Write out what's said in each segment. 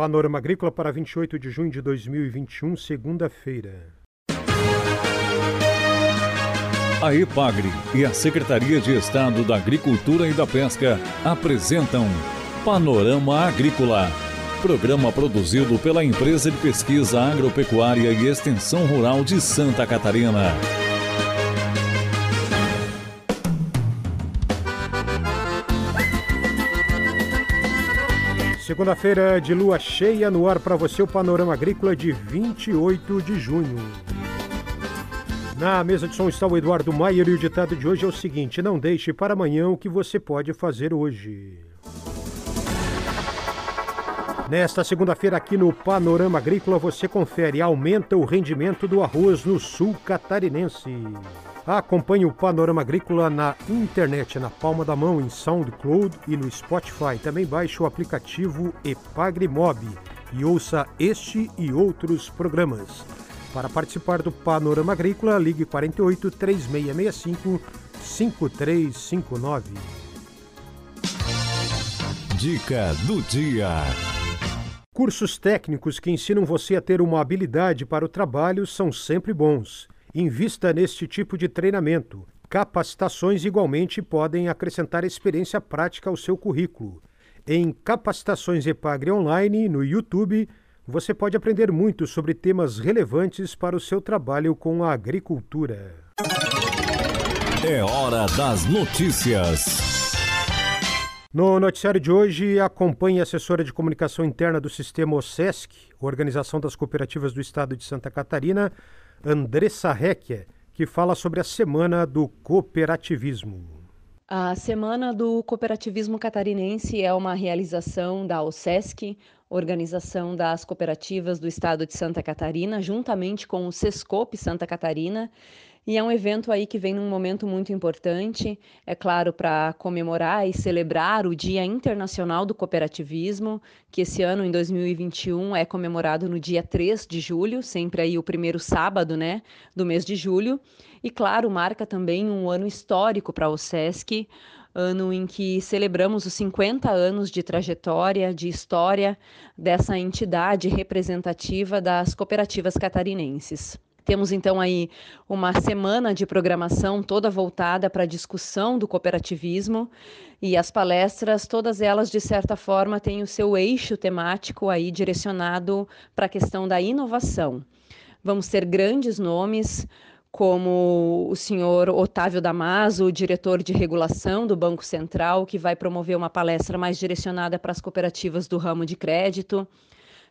Panorama Agrícola para 28 de junho de 2021, segunda-feira. A EPAGRE e a Secretaria de Estado da Agricultura e da Pesca apresentam Panorama Agrícola, programa produzido pela Empresa de Pesquisa Agropecuária e Extensão Rural de Santa Catarina. Segunda-feira de lua cheia no ar para você o panorama agrícola de 28 de junho. Na mesa de som está o Eduardo Maier e o ditado de hoje é o seguinte: não deixe para amanhã o que você pode fazer hoje. Nesta segunda-feira, aqui no Panorama Agrícola, você confere: aumenta o rendimento do arroz no sul catarinense. Acompanhe o Panorama Agrícola na internet, na palma da mão, em SoundCloud e no Spotify. Também baixe o aplicativo EpagriMob e ouça este e outros programas. Para participar do Panorama Agrícola, ligue 48 3665 5359. Dica do dia. Cursos técnicos que ensinam você a ter uma habilidade para o trabalho são sempre bons. Invista neste tipo de treinamento. Capacitações igualmente podem acrescentar experiência prática ao seu currículo. Em Capacitações Epagre Online, no YouTube, você pode aprender muito sobre temas relevantes para o seu trabalho com a agricultura. É hora das notícias. No noticiário de hoje, acompanhe a assessora de comunicação interna do sistema OSESC, Organização das Cooperativas do Estado de Santa Catarina, Andressa Recchia, que fala sobre a Semana do Cooperativismo. A Semana do Cooperativismo Catarinense é uma realização da OSESC, Organização das Cooperativas do Estado de Santa Catarina, juntamente com o SESCOP Santa Catarina, e é um evento aí que vem num momento muito importante, é claro, para comemorar e celebrar o Dia Internacional do Cooperativismo, que esse ano, em 2021, é comemorado no dia 3 de julho, sempre aí o primeiro sábado, né, do mês de julho. E claro, marca também um ano histórico para o SESC, ano em que celebramos os 50 anos de trajetória, de história dessa entidade representativa das cooperativas catarinenses. Temos então aí uma semana de programação toda voltada para a discussão do cooperativismo e as palestras, todas elas de certa forma têm o seu eixo temático aí direcionado para a questão da inovação. Vamos ter grandes nomes, como o senhor Otávio Damaso, diretor de regulação do Banco Central, que vai promover uma palestra mais direcionada para as cooperativas do ramo de crédito.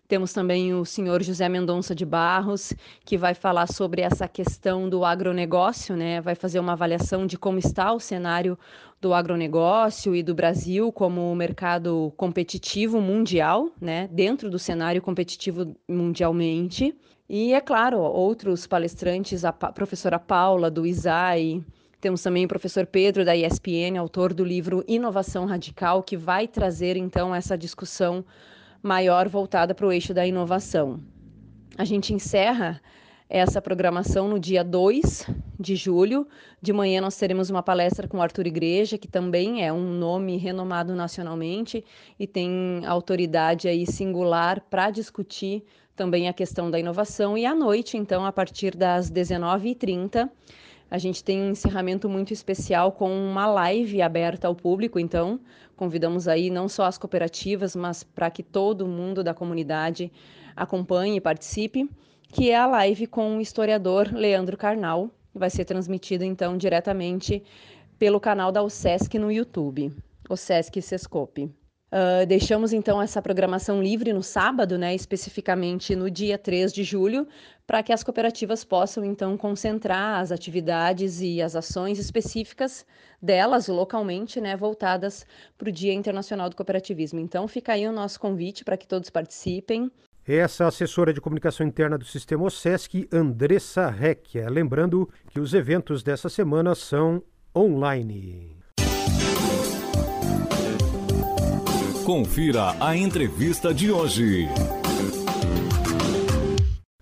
Temos também o senhor José Mendonça de Barros, que vai falar sobre essa questão do agronegócio, né? Vai fazer uma avaliação de como está o cenário do agronegócio e do Brasil como mercado competitivo mundial, né? Dentro do cenário competitivo mundialmente. E, é claro, outros palestrantes, a professora Paula, do ISAI, temos também o professor Pedro, da ESPN, autor do livro Inovação Radical, que vai trazer, então, essa discussão maior voltada para o eixo da inovação. A gente encerra essa programação no dia 2 de julho. De manhã nós teremos uma palestra com Arthur Igreja, que também é um nome renomado nacionalmente e tem autoridade aí singular para discutir também a questão da inovação. E à noite, então, a partir das 19h30, a gente tem um encerramento muito especial com uma live aberta ao público, então convidamos aí não só as cooperativas, mas para que todo mundo da comunidade acompanhe e participe, que é a live com o historiador Leandro Carnal, vai ser transmitido então diretamente pelo canal da USESC no YouTube, o Sesc Sescope. Uh, deixamos então essa programação livre no sábado, né, especificamente no dia 3 de julho, para que as cooperativas possam então concentrar as atividades e as ações específicas delas localmente, né, voltadas para o Dia Internacional do Cooperativismo. Então fica aí o nosso convite para que todos participem. Essa assessora de comunicação interna do sistema OSESC, Andressa Recchia. Lembrando que os eventos dessa semana são online. Confira a entrevista de hoje.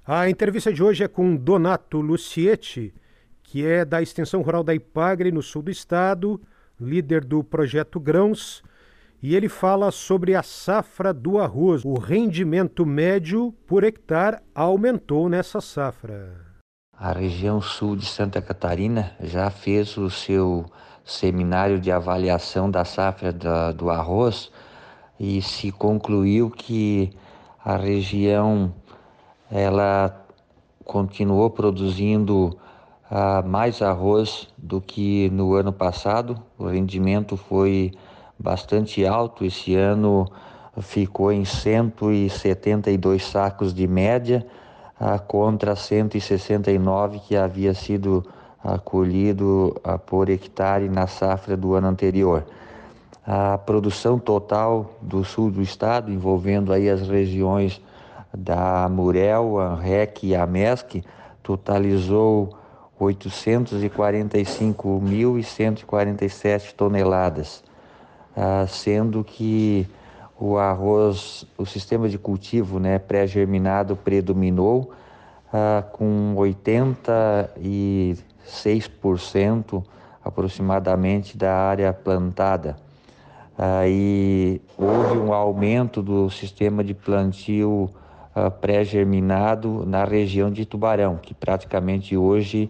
A entrevista de hoje é com Donato Lucietti, que é da Extensão Rural da Ipagre, no sul do estado, líder do projeto Grãos, e ele fala sobre a safra do arroz. O rendimento médio por hectare aumentou nessa safra. A região sul de Santa Catarina já fez o seu seminário de avaliação da safra da, do arroz e se concluiu que a região ela continuou produzindo uh, mais arroz do que no ano passado. O rendimento foi bastante alto. Esse ano ficou em 172 sacos de média uh, contra 169 que havia sido acolhido uh, por hectare na safra do ano anterior. A produção total do sul do estado, envolvendo aí as regiões da Murel, Anrec e Amesc, totalizou 845.147 toneladas, ah, sendo que o arroz, o sistema de cultivo né, pré-germinado predominou ah, com 86% aproximadamente da área plantada. Aí houve um aumento do sistema de plantio uh, pré-germinado na região de Tubarão, que praticamente hoje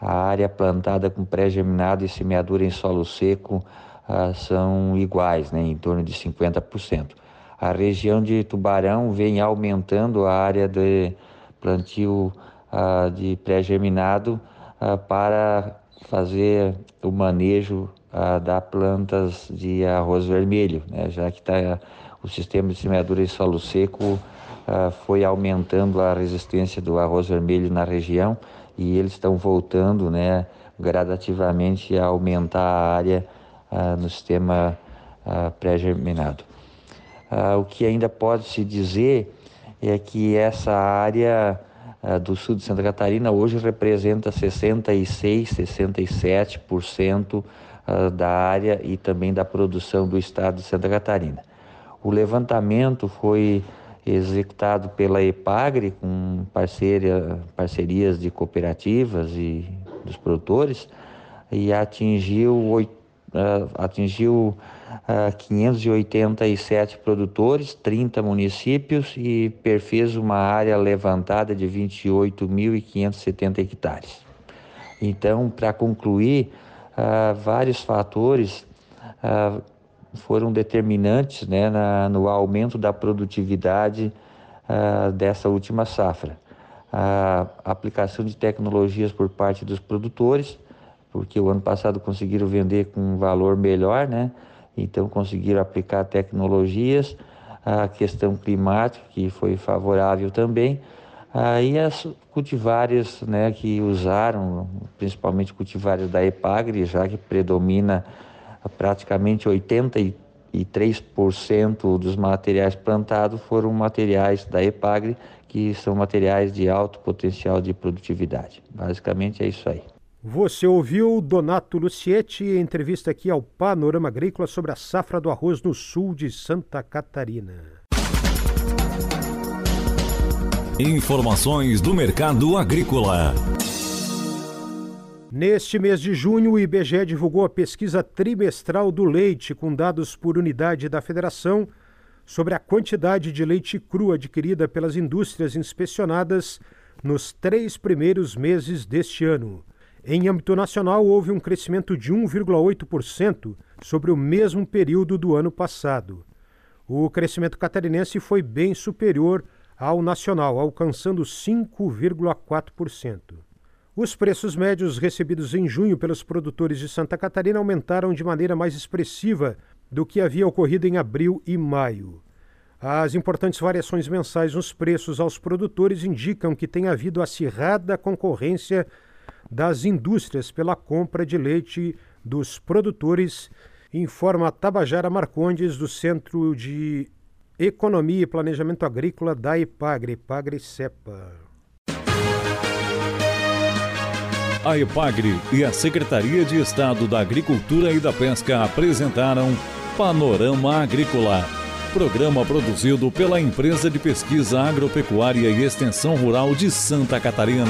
a área plantada com pré-germinado e semeadura em solo seco uh, são iguais, né, em torno de 50%. A região de Tubarão vem aumentando a área de plantio uh, de pré-germinado para fazer o manejo uh, da plantas de arroz vermelho, né? já que tá, o sistema de semeadura de solo seco uh, foi aumentando a resistência do arroz vermelho na região e eles estão voltando né, gradativamente a aumentar a área uh, no sistema pré-germinado. o que ainda pode se dizer é que essa área do sul de Santa Catarina hoje representa 66, 67% uh, da área e também da produção do estado de Santa Catarina. O levantamento foi executado pela EPAGRE com parceria, parcerias de cooperativas e dos produtores e atingiu, uh, atingiu uh, 587 produtores, 30 municípios e perfez uma área levantada de 28.570 hectares. Então, para concluir, ah, vários fatores ah, foram determinantes né, na, no aumento da produtividade ah, dessa última safra. A aplicação de tecnologias por parte dos produtores, porque o ano passado conseguiram vender com um valor melhor, né? Então conseguiram aplicar tecnologias, a questão climática que foi favorável também, Aí as cultivares né, que usaram, principalmente cultivares da Epagre, já que predomina praticamente 83% dos materiais plantados foram materiais da Epagre, que são materiais de alto potencial de produtividade. Basicamente é isso aí. Você ouviu Donato Lucietti em entrevista aqui ao Panorama Agrícola sobre a safra do arroz no sul de Santa Catarina. Informações do mercado agrícola. Neste mês de junho, o IBGE divulgou a pesquisa trimestral do leite, com dados por unidade da federação sobre a quantidade de leite cru adquirida pelas indústrias inspecionadas nos três primeiros meses deste ano. Em âmbito nacional, houve um crescimento de 1,8% sobre o mesmo período do ano passado. O crescimento catarinense foi bem superior ao nacional, alcançando 5,4%. Os preços médios recebidos em junho pelos produtores de Santa Catarina aumentaram de maneira mais expressiva do que havia ocorrido em abril e maio. As importantes variações mensais nos preços aos produtores indicam que tem havido acirrada concorrência das indústrias pela compra de leite dos produtores, informa Tabajara Marcondes, do Centro de Economia e Planejamento Agrícola da Ipagre, Ipagre Cepa. A Ipagre e a Secretaria de Estado da Agricultura e da Pesca apresentaram Panorama Agrícola, programa produzido pela Empresa de Pesquisa Agropecuária e Extensão Rural de Santa Catarina.